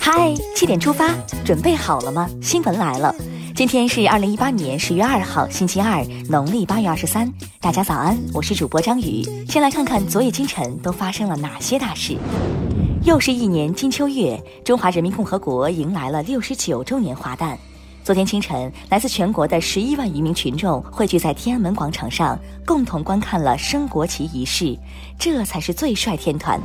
嗨，七点出发，准备好了吗？新闻来了，今天是二零一八年十月二号，星期二，农历八月二十三。大家早安，我是主播张宇。先来看看昨夜今晨都发生了哪些大事。又是一年金秋月，中华人民共和国迎来了六十九周年华诞。昨天清晨，来自全国的十一万余名群众汇聚在天安门广场上，共同观看了升国旗仪式。这才是最帅天团。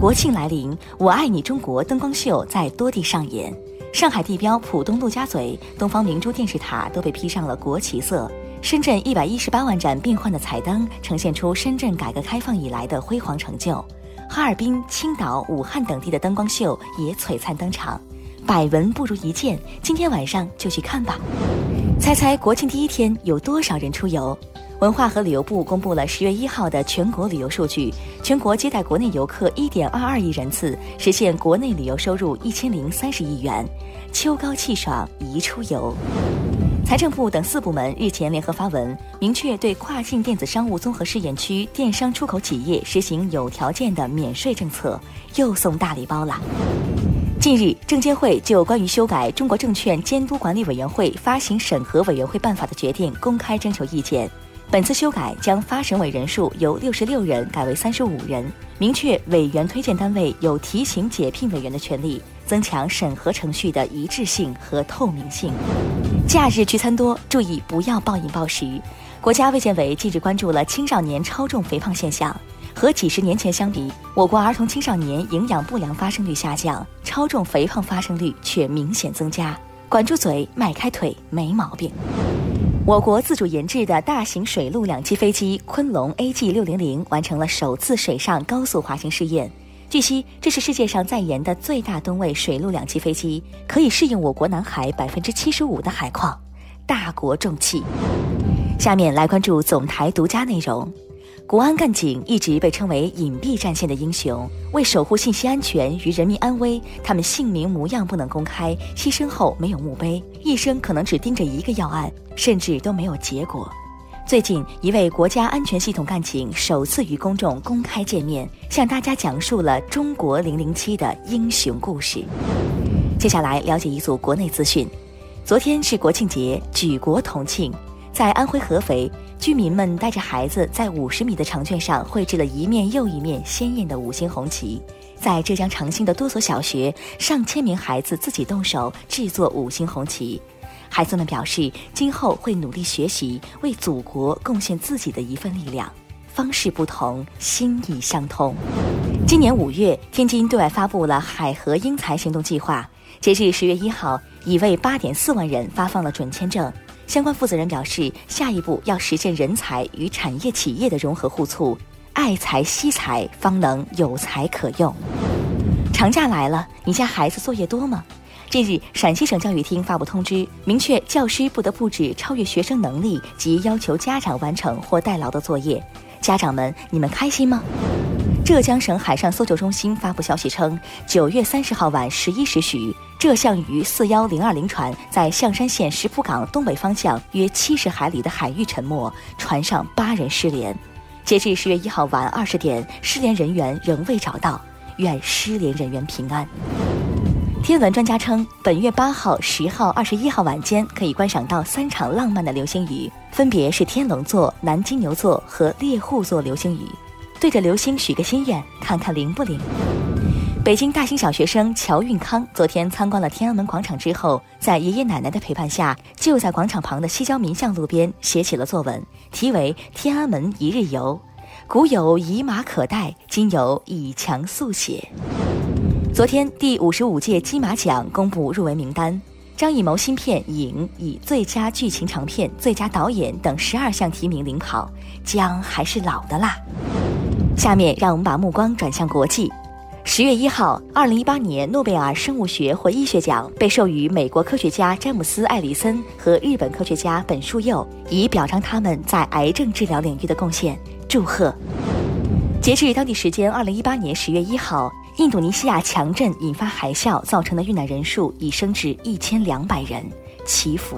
国庆来临，我爱你中国灯光秀在多地上演。上海地标浦东陆家嘴、东方明珠电视塔都被披上了国旗色。深圳一百一十八万盏变幻的彩灯，呈现出深圳改革开放以来的辉煌成就。哈尔滨、青岛、武汉等地的灯光秀也璀璨登场。百闻不如一见，今天晚上就去看吧。猜猜国庆第一天有多少人出游？文化和旅游部公布了十月一号的全国旅游数据，全国接待国内游客一点二二亿人次，实现国内旅游收入一千零三十亿元。秋高气爽宜出游。财政部等四部门日前联合发文，明确对跨境电子商务综合试验区电商出口企业实行有条件的免税政策，又送大礼包了。近日，证监会就关于修改《中国证券监督管理委员会发行审核委员会办法》的决定公开征求意见。本次修改将发审委人数由六十六人改为三十五人，明确委员推荐单位有提请解聘委员的权利，增强审核程序的一致性和透明性。假日聚餐多，注意不要暴饮暴食。国家卫健委近日关注了青少年超重肥胖现象。和几十年前相比，我国儿童青少年营养不良发生率下降，超重肥胖发生率却明显增加。管住嘴，迈开腿，没毛病。我国自主研制的大型水陆两栖飞机昆龙 AG 六零零完成了首次水上高速滑行试验。据悉，这是世界上在研的最大吨位水陆两栖飞机，可以适应我国南海百分之七十五的海况。大国重器。下面来关注总台独家内容。国安干警一直被称为隐蔽战线的英雄，为守护信息安全与人民安危，他们姓名模样不能公开，牺牲后没有墓碑，一生可能只盯着一个要案，甚至都没有结果。最近，一位国家安全系统干警首次与公众公开见面，向大家讲述了中国零零七的英雄故事。接下来了解一组国内资讯。昨天是国庆节，举国同庆。在安徽合肥，居民们带着孩子在五十米的长卷上绘制了一面又一面鲜艳的五星红旗。在浙江长兴的多所小学，上千名孩子自己动手制作五星红旗。孩子们表示，今后会努力学习，为祖国贡献自己的一份力量。方式不同，心意相通。今年五月，天津对外发布了海河英才行动计划，截至十月一号，已为八点四万人发放了准签证。相关负责人表示，下一步要实现人才与产业企业的融合互促，爱才惜才，方能有才可用。长假来了，你家孩子作业多吗？近日，陕西省教育厅发布通知，明确教师不得布置超越学生能力及要求家长完成或代劳的作业。家长们，你们开心吗？浙江省海上搜救中心发布消息称，九月三十号晚十一时许，这象鱼四幺零二零船在象山县石浦港东北方向约七十海里的海域沉没，船上八人失联。截至十月一号晚二十点，失联人员仍未找到，愿失联人员平安。天文专家称，本月八号、十号、二十一号晚间可以观赏到三场浪漫的流星雨，分别是天龙座、南金牛座和猎户座流星雨。对着流星许个心愿，看看灵不灵。北京大兴小学生乔运康昨天参观了天安门广场之后，在爷爷奶奶的陪伴下，就在广场旁的西郊民巷路边写起了作文，题为《天安门一日游》。古有以马可待，今有以强速写。昨天，第五十五届金马奖公布入围名单，张艺谋新片《影》以最佳剧情长片、最佳导演等十二项提名领跑，姜还是老的辣。下面让我们把目光转向国际。十月一号，二零一八年诺贝尔生物学或医学奖被授予美国科学家詹姆斯·艾里森和日本科学家本树佑，以表彰他们在癌症治疗领域的贡献。祝贺！截至当地时间二零一八年十月一号，印度尼西亚强震引发海啸造成的遇难人数已升至一千两百人，祈福。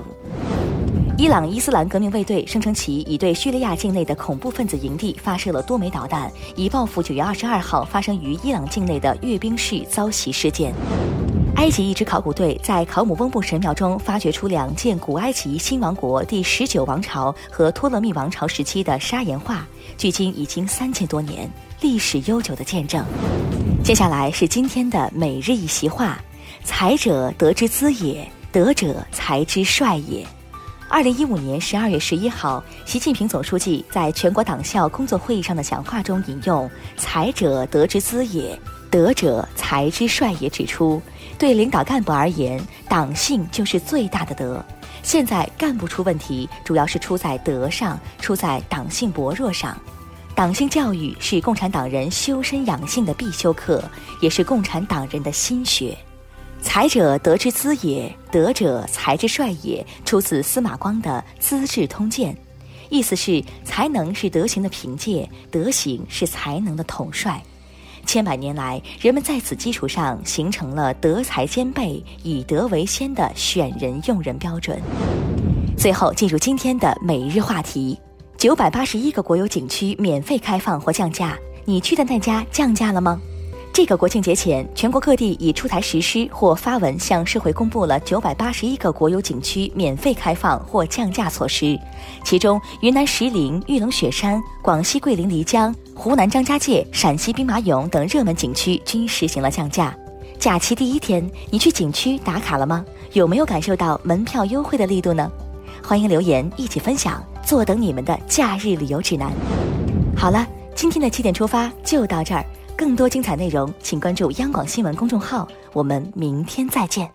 伊朗伊斯兰革命卫队声称其已对叙利亚境内的恐怖分子营地发射了多枚导弹，以报复九月二十二号发生于伊朗境内的阅兵式遭袭事件。埃及一支考古队在考姆翁布神庙中发掘出两件古埃及新王国第十九王朝和托勒密王朝时期的砂岩画，距今已经三千多年，历史悠久的见证。接下来是今天的每日一席话：才者，德之资也；德者，才之帅也。二零一五年十二月十一号，习近平总书记在全国党校工作会议上的讲话中引用“才者，德之资也；德者，才之帅也”，指出，对领导干部而言，党性就是最大的德。现在干部出问题，主要是出在德上，出在党性薄弱上。党性教育是共产党人修身养性的必修课，也是共产党人的心学。才者，德之资也；德者，才之帅也。出自司马光的《资治通鉴》，意思是才能是德行的凭借，德行是才能的统帅。千百年来，人们在此基础上形成了德才兼备、以德为先的选人用人标准。最后，进入今天的每日话题：九百八十一个国有景区免费开放或降价，你去的那家降价了吗？这个国庆节前，全国各地已出台实施或发文向社会公布了九百八十一个国有景区免费开放或降价措施。其中，云南石林、玉龙雪山、广西桂林漓江、湖南张家界、陕西兵马俑等热门景区均实行了降价。假期第一天，你去景区打卡了吗？有没有感受到门票优惠的力度呢？欢迎留言一起分享，坐等你们的假日旅游指南。好了，今天的七点出发就到这儿。更多精彩内容，请关注央广新闻公众号。我们明天再见。